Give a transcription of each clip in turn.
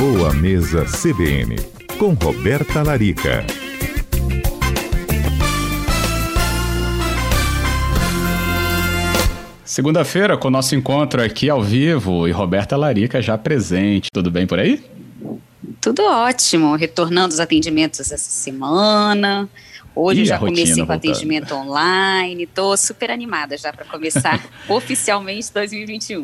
Boa Mesa CBN, com Roberta Larica. Segunda-feira, com o nosso encontro aqui ao vivo e Roberta Larica já presente. Tudo bem por aí? Tudo ótimo. Retornando os atendimentos essa semana. Hoje e já comecei com atendimento online, estou super animada já para começar oficialmente 2021.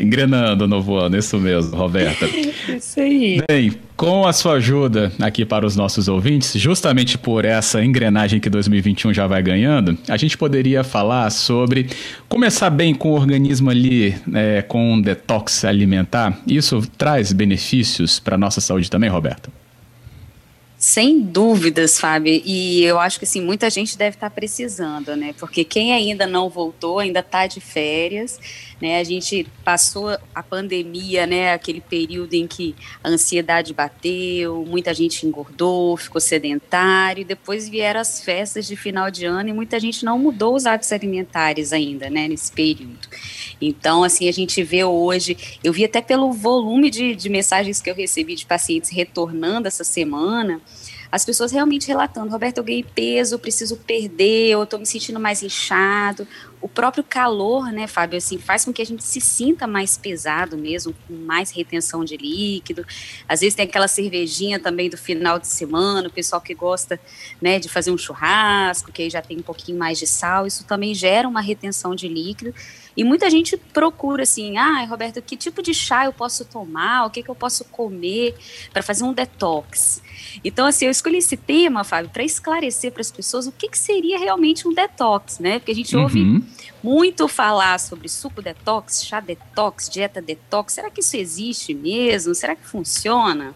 Engrenando o novo ano, isso mesmo, Roberta. Isso aí. Bem, com a sua ajuda aqui para os nossos ouvintes, justamente por essa engrenagem que 2021 já vai ganhando, a gente poderia falar sobre começar bem com o organismo ali, é, com um detox alimentar. Isso traz benefícios para a nossa saúde também, Roberta? Sem dúvidas, Fábio. E eu acho que assim, muita gente deve estar precisando, né? Porque quem ainda não voltou, ainda está de férias, né? A gente passou a pandemia, né? Aquele período em que a ansiedade bateu, muita gente engordou, ficou sedentário, depois vieram as festas de final de ano e muita gente não mudou os hábitos alimentares ainda, né? Nesse período. Então, assim, a gente vê hoje, eu vi até pelo volume de, de mensagens que eu recebi de pacientes retornando essa semana, as pessoas realmente relatando, Roberto, eu ganhei peso, preciso perder, eu estou me sentindo mais inchado. O próprio calor, né, Fábio, assim, faz com que a gente se sinta mais pesado mesmo, com mais retenção de líquido. Às vezes tem aquela cervejinha também do final de semana, o pessoal que gosta, né, de fazer um churrasco, que aí já tem um pouquinho mais de sal, isso também gera uma retenção de líquido. E muita gente procura assim, ah, Roberto, que tipo de chá eu posso tomar? O que, que eu posso comer para fazer um detox? Então, assim, eu escolhi esse tema, Fábio, para esclarecer para as pessoas o que, que seria realmente um detox, né? Porque a gente ouve uhum. Muito falar sobre suco detox, chá detox, dieta detox. Será que isso existe mesmo? Será que funciona?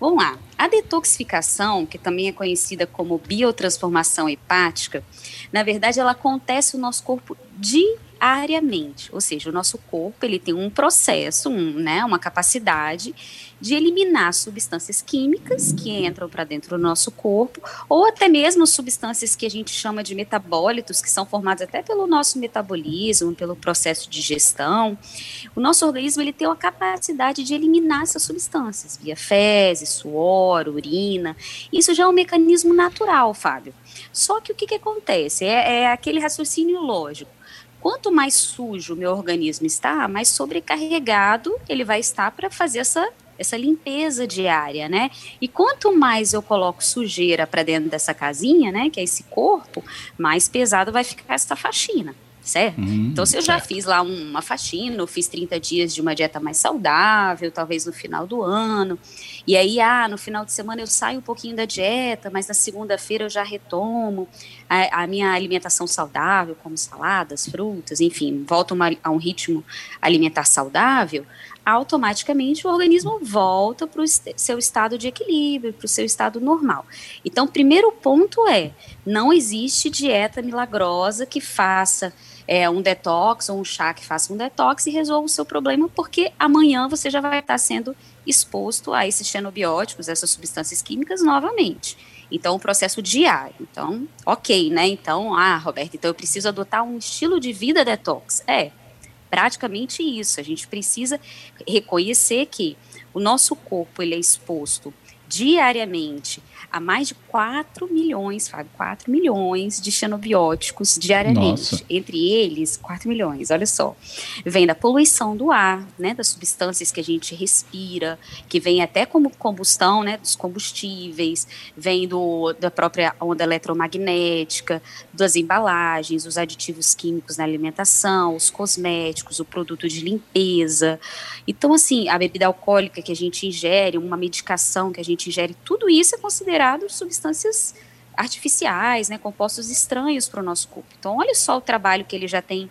Vamos lá. A detoxificação, que também é conhecida como biotransformação hepática, na verdade ela acontece no nosso corpo de diariamente, ou seja, o nosso corpo ele tem um processo, um, né, uma capacidade de eliminar substâncias químicas que entram para dentro do nosso corpo, ou até mesmo substâncias que a gente chama de metabólitos, que são formados até pelo nosso metabolismo, pelo processo de digestão. O nosso organismo ele tem a capacidade de eliminar essas substâncias via fezes, suor, urina. Isso já é um mecanismo natural, Fábio. Só que o que, que acontece? É, é aquele raciocínio lógico quanto mais sujo o meu organismo está, mais sobrecarregado ele vai estar para fazer essa essa limpeza diária, né? E quanto mais eu coloco sujeira para dentro dessa casinha, né, que é esse corpo, mais pesado vai ficar essa faxina certo? Hum, então, se eu já fiz lá uma faxina, eu fiz 30 dias de uma dieta mais saudável, talvez no final do ano, e aí, ah, no final de semana eu saio um pouquinho da dieta, mas na segunda-feira eu já retomo a, a, minha alimentação saudável, como saladas, frutas, enfim, volto uma, a um ritmo alimentar saudável, automaticamente o organismo volta para o seu estado de equilíbrio, para o seu estado normal. Então, o primeiro ponto é: não existe dieta milagrosa que faça é, um detox ou um chá que faça um detox e resolva o seu problema, porque amanhã você já vai estar sendo exposto a esses xenobióticos, essas substâncias químicas novamente. Então, o processo diário. Então, ok, né? Então, ah, Roberto, então eu preciso adotar um estilo de vida detox. É, praticamente isso. A gente precisa reconhecer que o nosso corpo ele é exposto diariamente a mais de 4 milhões, Fábio, 4 milhões de xenobióticos diariamente. Nossa. Entre eles, 4 milhões, olha só. Vem da poluição do ar, né, das substâncias que a gente respira, que vem até como combustão, né, dos combustíveis, vem do, da própria onda eletromagnética, das embalagens, os aditivos químicos na alimentação, os cosméticos, o produto de limpeza. Então, assim, a bebida alcoólica que a gente ingere, uma medicação que a gente ingere, tudo isso é considerado substâncias artificiais, né, compostos estranhos para o nosso corpo. Então, olha só o trabalho que ele já tem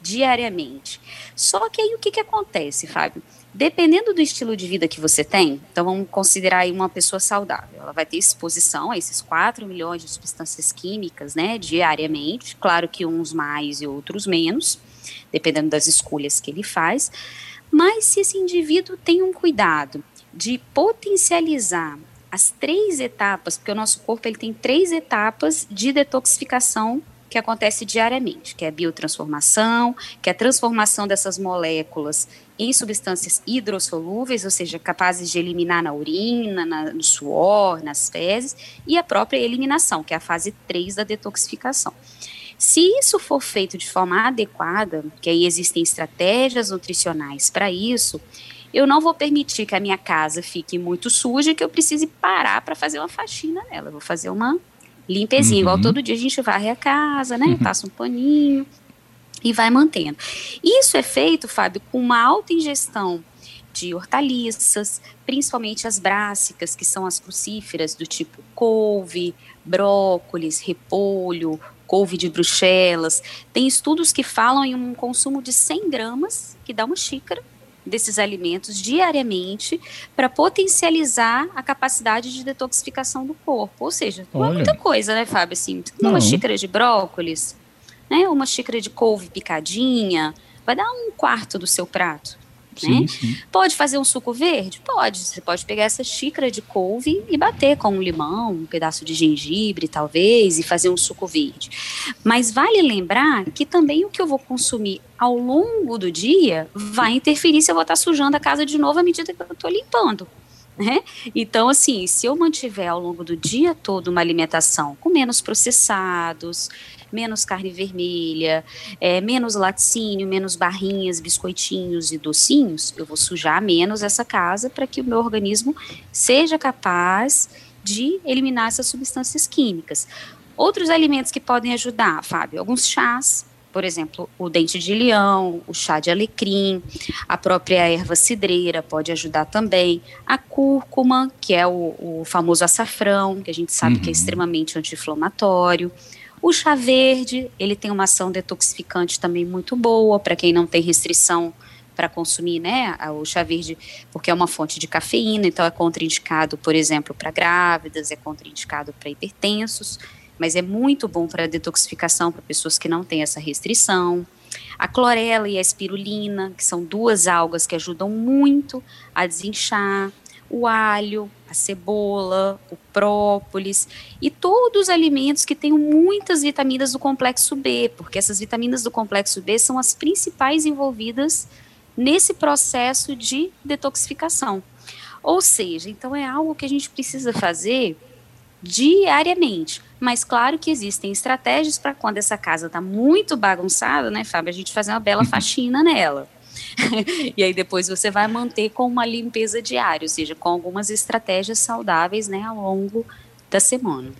diariamente. Só que aí o que, que acontece, Fábio? Dependendo do estilo de vida que você tem, então vamos considerar aí uma pessoa saudável, ela vai ter exposição a esses 4 milhões de substâncias químicas, né, diariamente, claro que uns mais e outros menos, dependendo das escolhas que ele faz, mas se esse indivíduo tem um cuidado de potencializar as três etapas, porque o nosso corpo ele tem três etapas de detoxificação que acontece diariamente, que é a biotransformação, que é a transformação dessas moléculas em substâncias hidrossolúveis, ou seja, capazes de eliminar na urina, na, no suor, nas fezes, e a própria eliminação, que é a fase 3 da detoxificação. Se isso for feito de forma adequada, que aí existem estratégias nutricionais para isso, eu não vou permitir que a minha casa fique muito suja e que eu precise parar para fazer uma faxina nela. Eu vou fazer uma limpezinha, uhum. igual todo dia a gente varre a casa, né? Uhum. Passa um paninho e vai mantendo. Isso é feito, Fábio, com uma alta ingestão de hortaliças, principalmente as brássicas, que são as crucíferas do tipo couve, brócolis, repolho, couve de bruxelas. Tem estudos que falam em um consumo de 100 gramas, que dá uma xícara desses alimentos diariamente para potencializar a capacidade de detoxificação do corpo. Ou seja, não é muita coisa, né, Fábio? Assim, uma xícara de brócolis, né, uma xícara de couve picadinha, vai dar um quarto do seu prato. Sim, né? sim. Pode fazer um suco verde? Pode. Você pode pegar essa xícara de couve e bater com um limão, um pedaço de gengibre, talvez, e fazer um suco verde. Mas vale lembrar que também o que eu vou consumir ao longo do dia vai interferir se eu vou estar sujando a casa de novo à medida que eu estou limpando. Né? Então, assim, se eu mantiver ao longo do dia todo uma alimentação com menos processados, menos carne vermelha, é, menos laticínio, menos barrinhas, biscoitinhos e docinhos, eu vou sujar menos essa casa para que o meu organismo seja capaz de eliminar essas substâncias químicas. Outros alimentos que podem ajudar, Fábio, alguns chás, por exemplo, o dente de leão, o chá de alecrim, a própria erva cidreira pode ajudar também, a cúrcuma, que é o, o famoso açafrão, que a gente sabe uhum. que é uhum. extremamente anti-inflamatório, o chá verde, ele tem uma ação detoxificante também muito boa para quem não tem restrição para consumir, né, o chá verde, porque é uma fonte de cafeína, então é contraindicado, por exemplo, para grávidas, é contraindicado para hipertensos, mas é muito bom para detoxificação para pessoas que não têm essa restrição. A clorela e a espirulina, que são duas algas que ajudam muito a desinchar o alho, a cebola, o própolis e todos os alimentos que têm muitas vitaminas do complexo B, porque essas vitaminas do complexo B são as principais envolvidas nesse processo de detoxificação. Ou seja, então é algo que a gente precisa fazer diariamente. Mas claro que existem estratégias para quando essa casa está muito bagunçada, né, Fábio, a gente fazer uma bela faxina nela. e aí depois você vai manter com uma limpeza diária, ou seja, com algumas estratégias saudáveis né, ao longo da semana.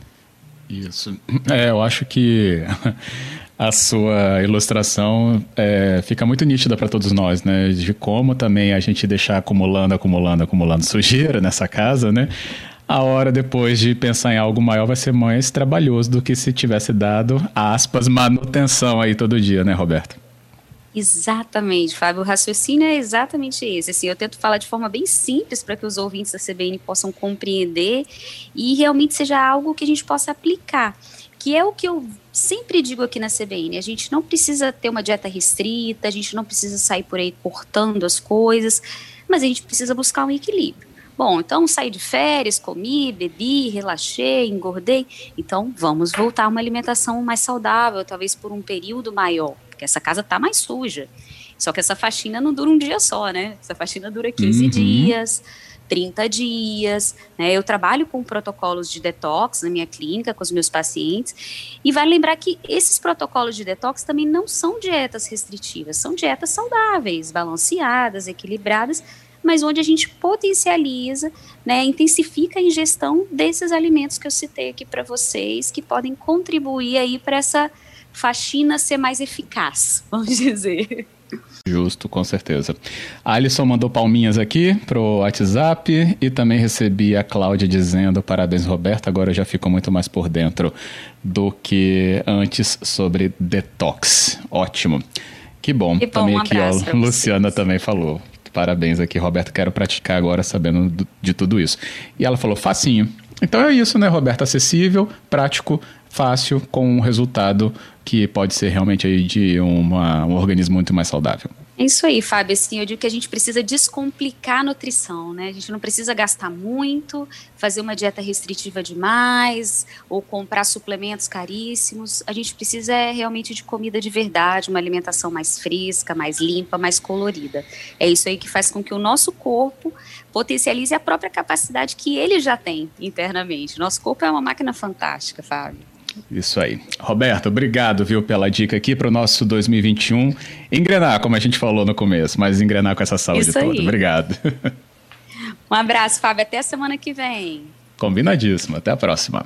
Isso. É, eu acho que a sua ilustração é, fica muito nítida para todos nós, né? De como também a gente deixar acumulando, acumulando, acumulando sujeira nessa casa, né? A hora depois de pensar em algo maior vai ser mais trabalhoso do que se tivesse dado, aspas, manutenção aí todo dia, né, Roberto? Exatamente, Fábio. O raciocínio é exatamente esse. Assim, eu tento falar de forma bem simples para que os ouvintes da CBN possam compreender e realmente seja algo que a gente possa aplicar. Que é o que eu sempre digo aqui na CBN: a gente não precisa ter uma dieta restrita, a gente não precisa sair por aí cortando as coisas, mas a gente precisa buscar um equilíbrio. Bom, então saí de férias, comi, bebi, relaxei, engordei. Então vamos voltar a uma alimentação mais saudável, talvez por um período maior porque essa casa tá mais suja. Só que essa faxina não dura um dia só, né? Essa faxina dura 15 uhum. dias, 30 dias, né? Eu trabalho com protocolos de detox na minha clínica, com os meus pacientes, e vai lembrar que esses protocolos de detox também não são dietas restritivas, são dietas saudáveis, balanceadas, equilibradas, mas onde a gente potencializa, né, intensifica a ingestão desses alimentos que eu citei aqui para vocês, que podem contribuir aí para essa faxina ser mais eficaz, vamos dizer. Justo, com certeza. A Alisson mandou palminhas aqui pro WhatsApp e também recebi a Cláudia dizendo parabéns, Roberto. Agora eu já fico muito mais por dentro do que antes sobre detox. Ótimo. Que bom. Bom também um aqui, ó, Luciana também falou. Parabéns aqui, Roberto. Quero praticar agora sabendo de tudo isso. E ela falou, facinho. Então é isso, né, Roberto? Acessível, prático, fácil, com um resultado que pode ser realmente aí de uma, um organismo muito mais saudável. É isso aí, Fábio. Assim, eu digo que a gente precisa descomplicar a nutrição, né? A gente não precisa gastar muito, fazer uma dieta restritiva demais, ou comprar suplementos caríssimos. A gente precisa é, realmente de comida de verdade, uma alimentação mais fresca, mais limpa, mais colorida. É isso aí que faz com que o nosso corpo potencialize a própria capacidade que ele já tem internamente. Nosso corpo é uma máquina fantástica, Fábio. Isso aí. Roberto, obrigado, viu, pela dica aqui para o nosso 2021. Engrenar, como a gente falou no começo, mas engrenar com essa saúde Isso toda. Aí. Obrigado. Um abraço, Fábio. Até a semana que vem. Combinadíssimo. Até a próxima.